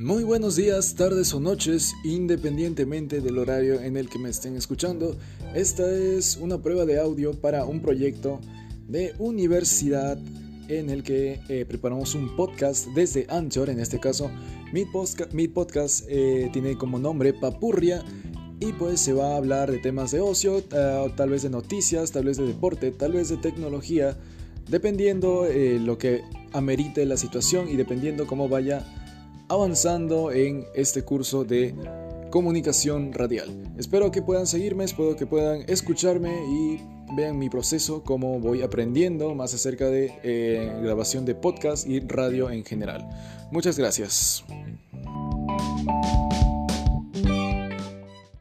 Muy buenos días, tardes o noches, independientemente del horario en el que me estén escuchando. Esta es una prueba de audio para un proyecto de universidad en el que eh, preparamos un podcast desde Anchor, en este caso mi, podcast eh, tiene como nombre Papurria y pues se va a hablar de temas de ocio, eh, tal vez de noticias, tal vez de deporte, tal vez de tecnología, dependiendo lo que amerite la situación y dependiendo cómo vaya avanzando en este curso de comunicación radial. Espero que puedan seguirme, espero que puedan escucharme y vean mi proceso, cómo voy aprendiendo más acerca de eh, grabación de podcast y radio en general. Muchas gracias.